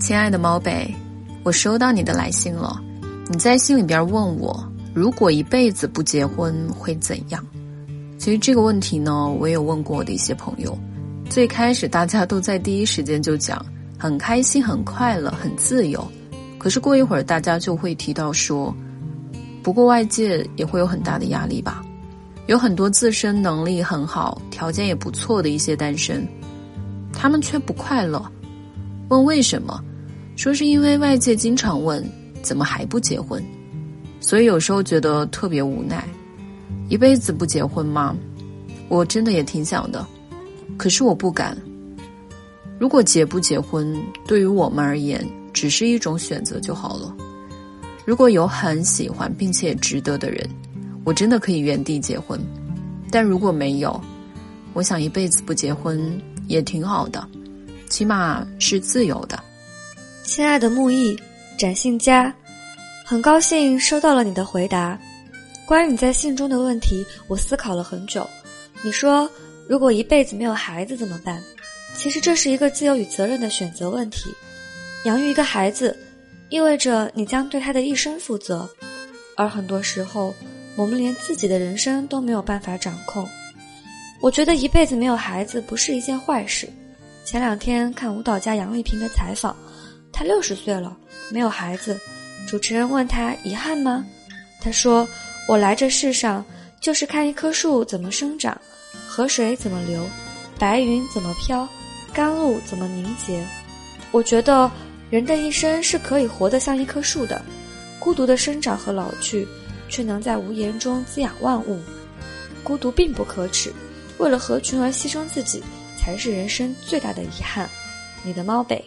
亲爱的猫北，我收到你的来信了。你在信里边问我，如果一辈子不结婚会怎样？其实这个问题呢，我也有问过我的一些朋友。最开始大家都在第一时间就讲很开心、很快乐、很自由。可是过一会儿，大家就会提到说，不过外界也会有很大的压力吧？有很多自身能力很好、条件也不错的一些单身，他们却不快乐。问为什么？说是因为外界经常问怎么还不结婚，所以有时候觉得特别无奈。一辈子不结婚吗？我真的也挺想的，可是我不敢。如果结不结婚对于我们而言只是一种选择就好了。如果有很喜欢并且值得的人，我真的可以原地结婚。但如果没有，我想一辈子不结婚也挺好的，起码是自由的。亲爱的木易，展信佳，很高兴收到了你的回答。关于你在信中的问题，我思考了很久。你说，如果一辈子没有孩子怎么办？其实这是一个自由与责任的选择问题。养育一个孩子，意味着你将对他的一生负责，而很多时候，我们连自己的人生都没有办法掌控。我觉得一辈子没有孩子不是一件坏事。前两天看舞蹈家杨丽萍的采访。他六十岁了，没有孩子。主持人问他遗憾吗？他说：“我来这世上就是看一棵树怎么生长，河水怎么流，白云怎么飘，甘露怎么凝结。我觉得人的一生是可以活得像一棵树的，孤独的生长和老去，却能在无言中滋养万物。孤独并不可耻，为了合群而牺牲自己，才是人生最大的遗憾。”你的猫北。